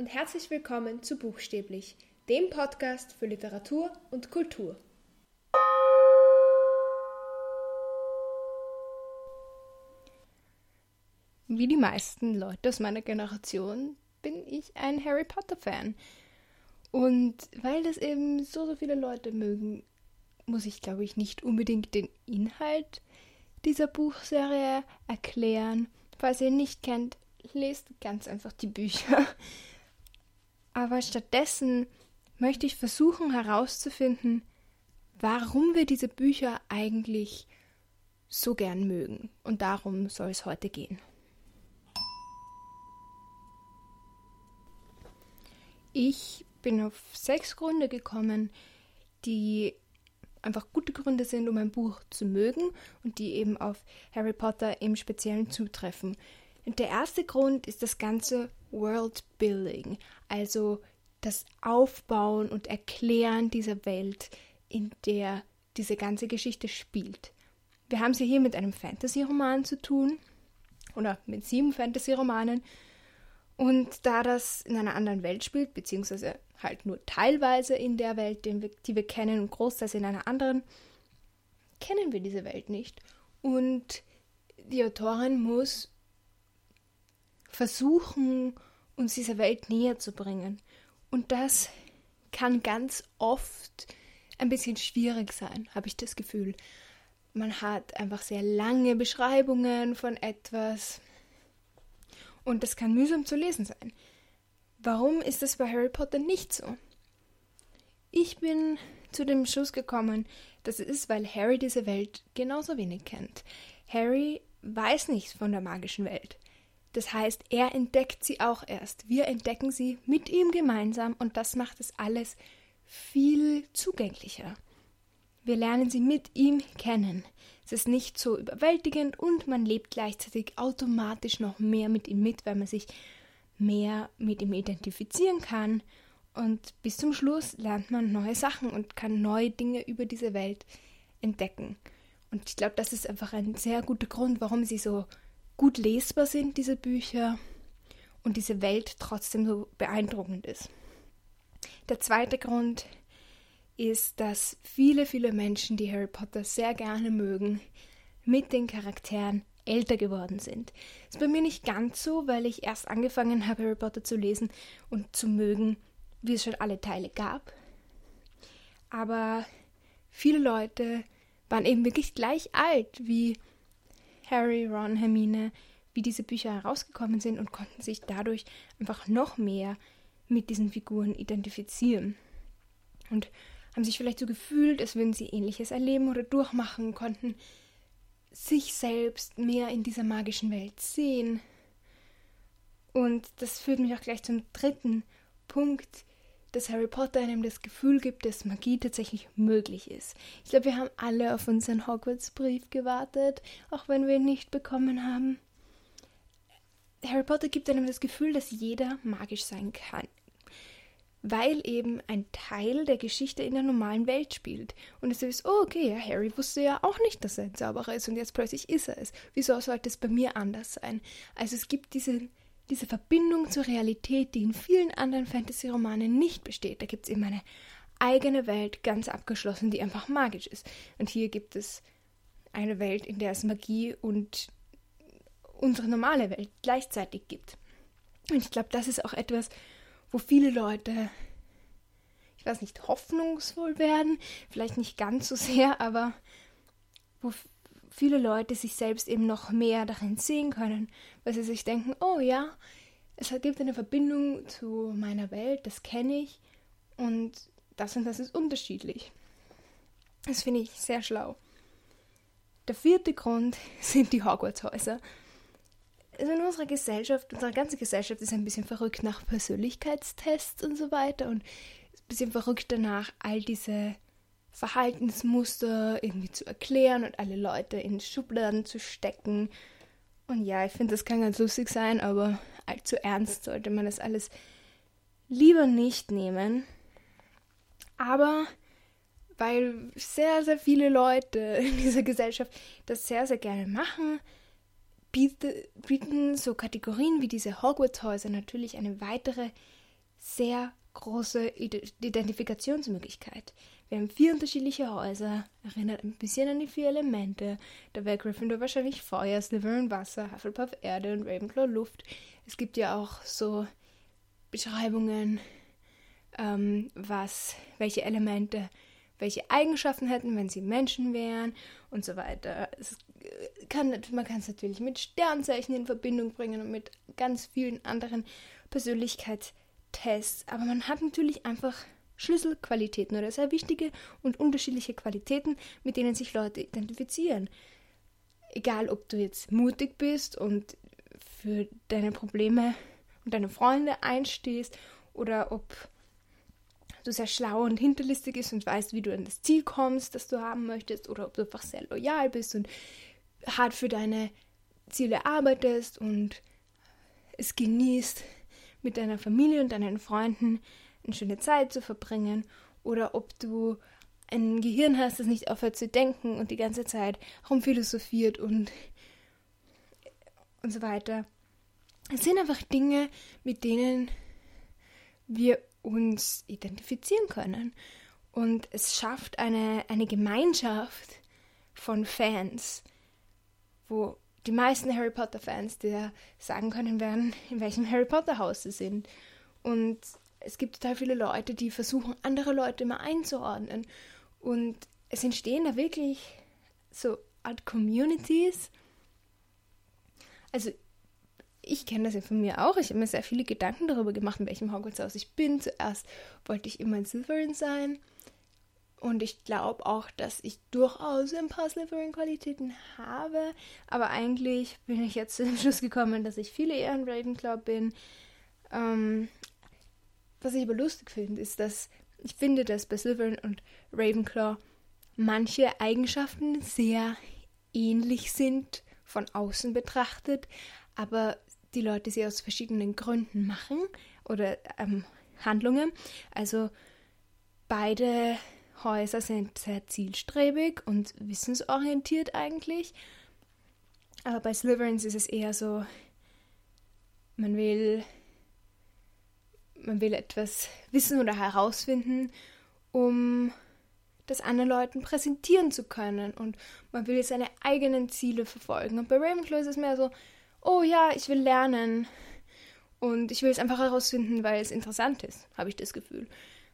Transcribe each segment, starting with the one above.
und herzlich willkommen zu Buchstäblich, dem Podcast für Literatur und Kultur. Wie die meisten Leute aus meiner Generation bin ich ein Harry Potter-Fan. Und weil das eben so, so viele Leute mögen, muss ich, glaube ich, nicht unbedingt den Inhalt dieser Buchserie erklären. Falls ihr ihn nicht kennt, lest ganz einfach die Bücher. Aber stattdessen möchte ich versuchen herauszufinden, warum wir diese Bücher eigentlich so gern mögen. Und darum soll es heute gehen. Ich bin auf sechs Gründe gekommen, die einfach gute Gründe sind, um ein Buch zu mögen und die eben auf Harry Potter im Speziellen zutreffen. Der erste Grund ist das ganze World Building, also das Aufbauen und Erklären dieser Welt, in der diese ganze Geschichte spielt. Wir haben es hier mit einem Fantasy-Roman zu tun, oder mit sieben Fantasy-Romanen. Und da das in einer anderen Welt spielt, beziehungsweise halt nur teilweise in der Welt, die wir kennen, und großteils in einer anderen, kennen wir diese Welt nicht. Und die Autorin muss versuchen, uns dieser Welt näher zu bringen. Und das kann ganz oft ein bisschen schwierig sein, habe ich das Gefühl. Man hat einfach sehr lange Beschreibungen von etwas und das kann mühsam zu lesen sein. Warum ist das bei Harry Potter nicht so? Ich bin zu dem Schluss gekommen, dass es ist, weil Harry diese Welt genauso wenig kennt. Harry weiß nichts von der magischen Welt. Das heißt, er entdeckt sie auch erst. Wir entdecken sie mit ihm gemeinsam und das macht es alles viel zugänglicher. Wir lernen sie mit ihm kennen. Es ist nicht so überwältigend und man lebt gleichzeitig automatisch noch mehr mit ihm mit, weil man sich mehr mit ihm identifizieren kann. Und bis zum Schluss lernt man neue Sachen und kann neue Dinge über diese Welt entdecken. Und ich glaube, das ist einfach ein sehr guter Grund, warum sie so gut lesbar sind, diese Bücher, und diese Welt trotzdem so beeindruckend ist. Der zweite Grund ist, dass viele, viele Menschen, die Harry Potter sehr gerne mögen, mit den Charakteren älter geworden sind. Das ist bei mir nicht ganz so, weil ich erst angefangen habe, Harry Potter zu lesen und zu mögen, wie es schon alle Teile gab. Aber viele Leute waren eben wirklich gleich alt wie Harry, Ron, Hermine, wie diese Bücher herausgekommen sind und konnten sich dadurch einfach noch mehr mit diesen Figuren identifizieren. Und haben sich vielleicht so gefühlt, als würden sie ähnliches erleben oder durchmachen, konnten sich selbst mehr in dieser magischen Welt sehen. Und das führt mich auch gleich zum dritten Punkt, dass Harry Potter einem das Gefühl gibt, dass Magie tatsächlich möglich ist. Ich glaube, wir haben alle auf unseren Hogwarts-Brief gewartet, auch wenn wir ihn nicht bekommen haben. Harry Potter gibt einem das Gefühl, dass jeder magisch sein kann, weil eben ein Teil der Geschichte in der normalen Welt spielt. Und es ist, oh, okay, Harry wusste ja auch nicht, dass er ein Zauberer ist und jetzt plötzlich ist er es. Wieso sollte es bei mir anders sein? Also es gibt diese diese Verbindung zur Realität, die in vielen anderen Fantasy-Romanen nicht besteht. Da gibt es eben eine eigene Welt, ganz abgeschlossen, die einfach magisch ist. Und hier gibt es eine Welt, in der es Magie und unsere normale Welt gleichzeitig gibt. Und ich glaube, das ist auch etwas, wo viele Leute, ich weiß nicht, hoffnungsvoll werden, vielleicht nicht ganz so sehr, aber wo viele Leute sich selbst eben noch mehr darin sehen können, weil sie sich denken, oh ja, es gibt eine Verbindung zu meiner Welt, das kenne ich und das und das ist unterschiedlich. Das finde ich sehr schlau. Der vierte Grund sind die Hogwarts-Häuser. Also in unserer Gesellschaft, unsere ganze Gesellschaft ist ein bisschen verrückt nach Persönlichkeitstests und so weiter und ein bisschen verrückt danach, all diese Verhaltensmuster irgendwie zu erklären und alle Leute in Schubladen zu stecken. Und ja, ich finde, das kann ganz lustig sein, aber allzu ernst sollte man das alles lieber nicht nehmen. Aber weil sehr, sehr viele Leute in dieser Gesellschaft das sehr, sehr gerne machen, bieten so Kategorien wie diese Hogwarts-Häuser natürlich eine weitere sehr große Identifikationsmöglichkeit. Wir haben vier unterschiedliche Häuser, erinnert ein bisschen an die vier Elemente. Da wäre Gryffindor wahrscheinlich Feuer, Slytherin Wasser, Hufflepuff Erde und Ravenclaw Luft. Es gibt ja auch so Beschreibungen, ähm, was, welche Elemente welche Eigenschaften hätten, wenn sie Menschen wären und so weiter. Es kann, man kann es natürlich mit Sternzeichen in Verbindung bringen und mit ganz vielen anderen Persönlichkeitstests, aber man hat natürlich einfach Schlüsselqualitäten oder sehr wichtige und unterschiedliche Qualitäten, mit denen sich Leute identifizieren. Egal, ob du jetzt mutig bist und für deine Probleme und deine Freunde einstehst oder ob du sehr schlau und hinterlistig bist und weißt, wie du an das Ziel kommst, das du haben möchtest, oder ob du einfach sehr loyal bist und hart für deine Ziele arbeitest und es genießt, mit deiner Familie und deinen Freunden eine schöne Zeit zu verbringen, oder ob du ein Gehirn hast, das nicht aufhört zu denken und die ganze Zeit rumphilosophiert und und so weiter. Es sind einfach Dinge, mit denen wir uns identifizieren können. Und es schafft eine, eine Gemeinschaft von Fans, wo die meisten Harry Potter-Fans dir sagen können werden, in welchem Harry Potter-Haus sie sind. Und es gibt total viele Leute, die versuchen, andere Leute immer einzuordnen. Und es entstehen da wirklich so Art Communities. Also ich kenne das ja von mir auch. Ich habe mir sehr viele Gedanken darüber gemacht, in welchem Hogwarts-Haus ich bin. Zuerst wollte ich immer ein Slytherin sein. Und ich glaube auch, dass ich durchaus ein paar Slytherin-Qualitäten habe. Aber eigentlich bin ich jetzt zu dem Schluss gekommen, dass ich viele eher ein Ravenclaw bin. Ähm, was ich aber lustig finde, ist, dass ich finde, dass bei Slytherin und Ravenclaw manche Eigenschaften sehr ähnlich sind von außen betrachtet, aber die Leute sie aus verschiedenen Gründen machen oder ähm, Handlungen. Also beide Häuser sind sehr zielstrebig und wissensorientiert eigentlich. Aber bei Slytherins ist es eher so, man will, man will etwas wissen oder herausfinden, um das anderen Leuten präsentieren zu können. Und man will seine eigenen Ziele verfolgen. Und bei Ravenclaw ist es mehr so, oh ja, ich will lernen. Und ich will es einfach herausfinden, weil es interessant ist, habe ich das Gefühl.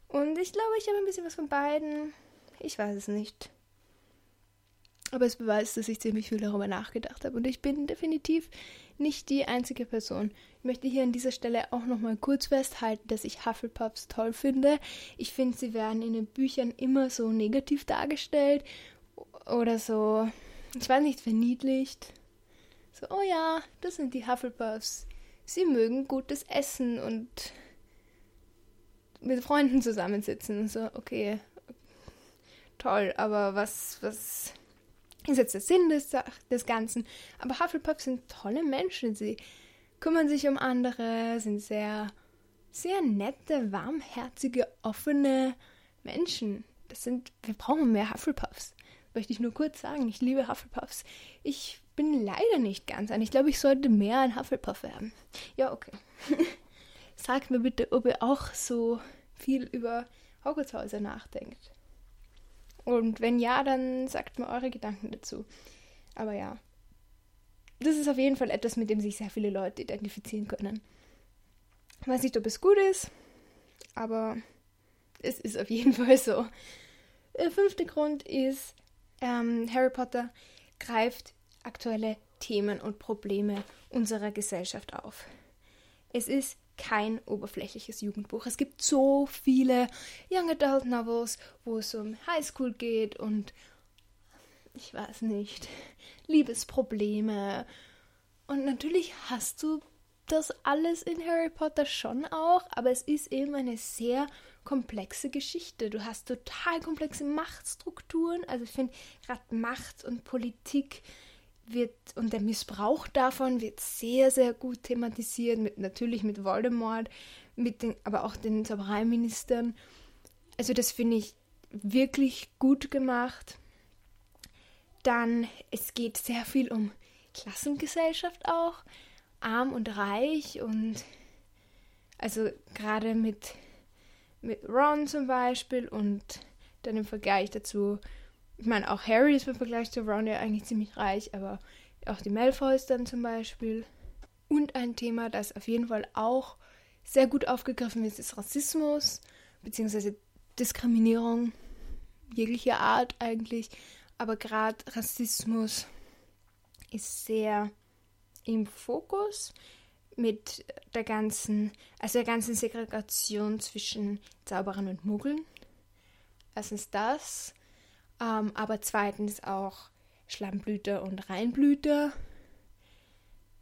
Und ich glaube, ich habe ein bisschen was von beiden. Ich weiß es nicht. Aber es beweist, dass ich ziemlich viel darüber nachgedacht habe. Und ich bin definitiv nicht die einzige Person. Ich möchte hier an dieser Stelle auch nochmal kurz festhalten, dass ich Hufflepuffs toll finde. Ich finde, sie werden in den Büchern immer so negativ dargestellt oder so, ich weiß nicht, verniedlicht. So, oh ja, das sind die Hufflepuffs. Sie mögen gutes Essen und mit Freunden zusammensitzen. So, okay, toll, aber was, was ist jetzt der Sinn des, des Ganzen? Aber Hufflepuffs sind tolle Menschen. Sie kümmern sich um andere, sind sehr, sehr nette, warmherzige, offene Menschen. Das sind, wir brauchen mehr Hufflepuffs. Möchte ich nur kurz sagen, ich liebe Hufflepuffs. Ich bin leider nicht ganz ein. Ich glaube, ich sollte mehr ein Hufflepuff werden. Ja, okay. Sagt mir bitte, ob ihr auch so viel über Hogwartshäuser nachdenkt. Und wenn ja, dann sagt mir eure Gedanken dazu. Aber ja, das ist auf jeden Fall etwas, mit dem sich sehr viele Leute identifizieren können. Ich weiß nicht, ob es gut ist, aber es ist auf jeden Fall so. Der fünfte Grund ist, ähm, Harry Potter greift aktuelle Themen und Probleme unserer Gesellschaft auf. Es ist kein oberflächliches Jugendbuch. Es gibt so viele Young Adult Novels, wo es um Highschool geht und ich weiß nicht, Liebesprobleme. Und natürlich hast du das alles in Harry Potter schon auch, aber es ist eben eine sehr komplexe Geschichte. Du hast total komplexe Machtstrukturen. Also ich finde gerade Macht und Politik wird und der Missbrauch davon wird sehr, sehr gut thematisiert, mit, natürlich mit Voldemort, mit den, aber auch den Zaubereiministern. Also das finde ich wirklich gut gemacht. Dann, es geht sehr viel um Klassengesellschaft auch, arm und reich und Also gerade mit, mit Ron zum Beispiel und dann im Vergleich dazu, ich meine, auch Harry ist im Vergleich zu Ron ja eigentlich ziemlich reich, aber auch die Malfoys dann zum Beispiel. Und ein Thema, das auf jeden Fall auch sehr gut aufgegriffen ist, ist Rassismus, beziehungsweise Diskriminierung jeglicher Art eigentlich. Aber gerade Rassismus ist sehr im Fokus mit der ganzen, also der ganzen Segregation zwischen Zauberern und Muggeln. Erstens das, ähm, aber zweitens auch Schlammblüter und Reinblüter,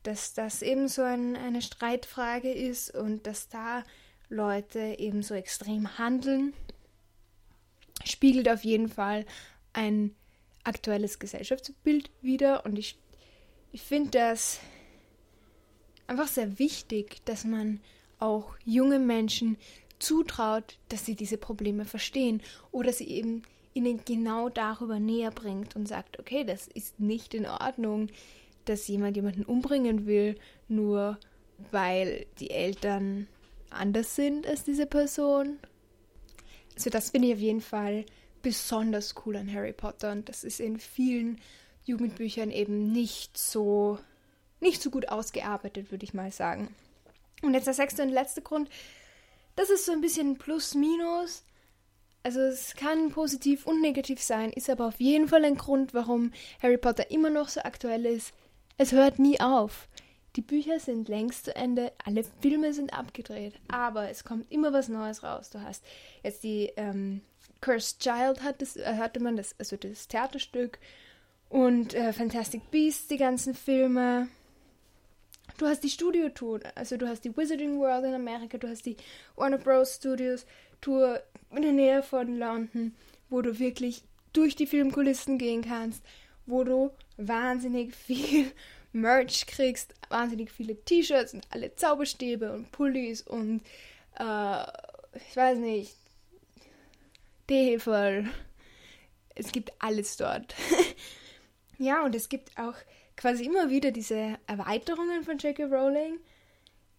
dass das eben so ein, eine Streitfrage ist und dass da Leute eben so extrem handeln, spiegelt auf jeden Fall ein aktuelles Gesellschaftsbild wider. Und ich, ich finde das einfach sehr wichtig, dass man auch junge Menschen zutraut, dass sie diese Probleme verstehen oder sie eben ihnen genau darüber näher bringt und sagt, okay, das ist nicht in Ordnung, dass jemand jemanden umbringen will, nur weil die Eltern anders sind als diese Person. Also das finde ich auf jeden Fall besonders cool an Harry Potter und das ist in vielen Jugendbüchern eben nicht so nicht so gut ausgearbeitet, würde ich mal sagen. Und jetzt der sechste und letzte Grund, das ist so ein bisschen Plus-Minus. Also es kann positiv und negativ sein, ist aber auf jeden Fall ein Grund, warum Harry Potter immer noch so aktuell ist. Es hört nie auf. Die Bücher sind längst zu Ende, alle Filme sind abgedreht, aber es kommt immer was Neues raus. Du hast jetzt die ähm, Cursed Child hat das, äh, hatte man das, also das Theaterstück und äh, Fantastic Beasts, die ganzen Filme. Du hast die Studio-Tour, also du hast die Wizarding World in Amerika, du hast die Warner Bros. Studios Tour in der Nähe von London, wo du wirklich durch die Filmkulissen gehen kannst, wo du wahnsinnig viel Merch kriegst, wahnsinnig viele T-Shirts und alle Zauberstäbe und Pullis und äh, ich weiß nicht, Teeheferl. Es gibt alles dort. ja, und es gibt auch quasi immer wieder diese Erweiterungen von J.K. Rowling,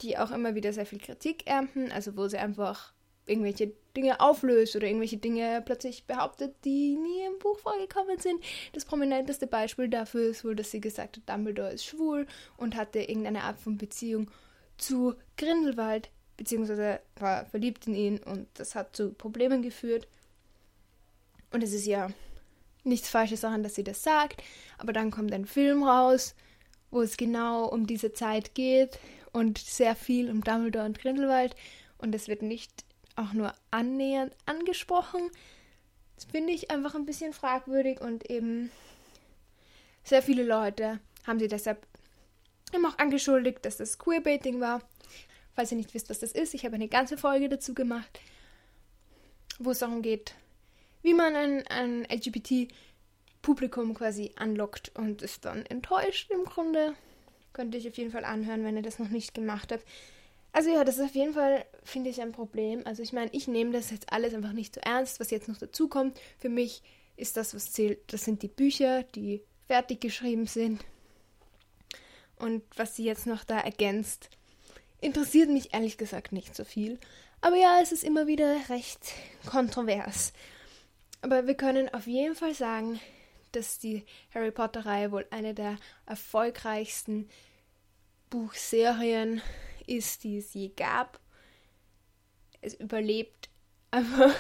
die auch immer wieder sehr viel Kritik ernten, also wo sie einfach irgendwelche Dinge auflöst oder irgendwelche Dinge plötzlich behauptet, die nie im Buch vorgekommen sind. Das prominenteste Beispiel dafür ist wohl, dass sie gesagt hat, Dumbledore ist schwul und hatte irgendeine Art von Beziehung zu Grindelwald, beziehungsweise war verliebt in ihn und das hat zu Problemen geführt. Und es ist ja nichts Falsches daran, dass sie das sagt, aber dann kommt ein Film raus, wo es genau um diese Zeit geht und sehr viel um Dumbledore und Grindelwald und es wird nicht auch nur annähernd angesprochen. Das finde ich einfach ein bisschen fragwürdig und eben sehr viele Leute haben sie deshalb immer auch angeschuldigt, dass das Queerbaiting war. Falls ihr nicht wisst, was das ist, ich habe eine ganze Folge dazu gemacht, wo es darum geht, wie man ein, ein LGBT-Publikum quasi anlockt und ist dann enttäuscht im Grunde. Könnte ich auf jeden Fall anhören, wenn ihr das noch nicht gemacht habt. Also ja, das ist auf jeden Fall, finde ich, ein Problem. Also ich meine, ich nehme das jetzt alles einfach nicht so ernst, was jetzt noch dazu kommt. Für mich ist das, was zählt, das sind die Bücher, die fertig geschrieben sind. Und was sie jetzt noch da ergänzt, interessiert mich ehrlich gesagt nicht so viel. Aber ja, es ist immer wieder recht kontrovers. Aber wir können auf jeden Fall sagen, dass die Harry Potter-Reihe wohl eine der erfolgreichsten Buchserien ist, die es je gab. Es überlebt, aber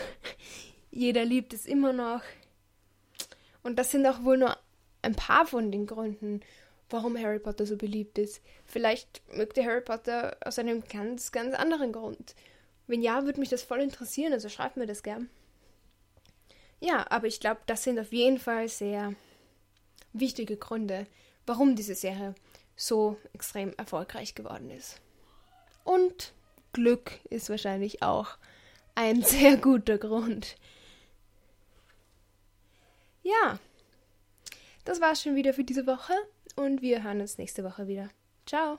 jeder liebt es immer noch. Und das sind auch wohl nur ein paar von den Gründen, warum Harry Potter so beliebt ist. Vielleicht mögt ihr Harry Potter aus einem ganz, ganz anderen Grund. Wenn ja, würde mich das voll interessieren, also schreibt mir das gern. Ja, aber ich glaube, das sind auf jeden Fall sehr wichtige Gründe, warum diese Serie so extrem erfolgreich geworden ist. Und Glück ist wahrscheinlich auch ein sehr guter Grund. Ja, das war's schon wieder für diese Woche und wir hören uns nächste Woche wieder. Ciao.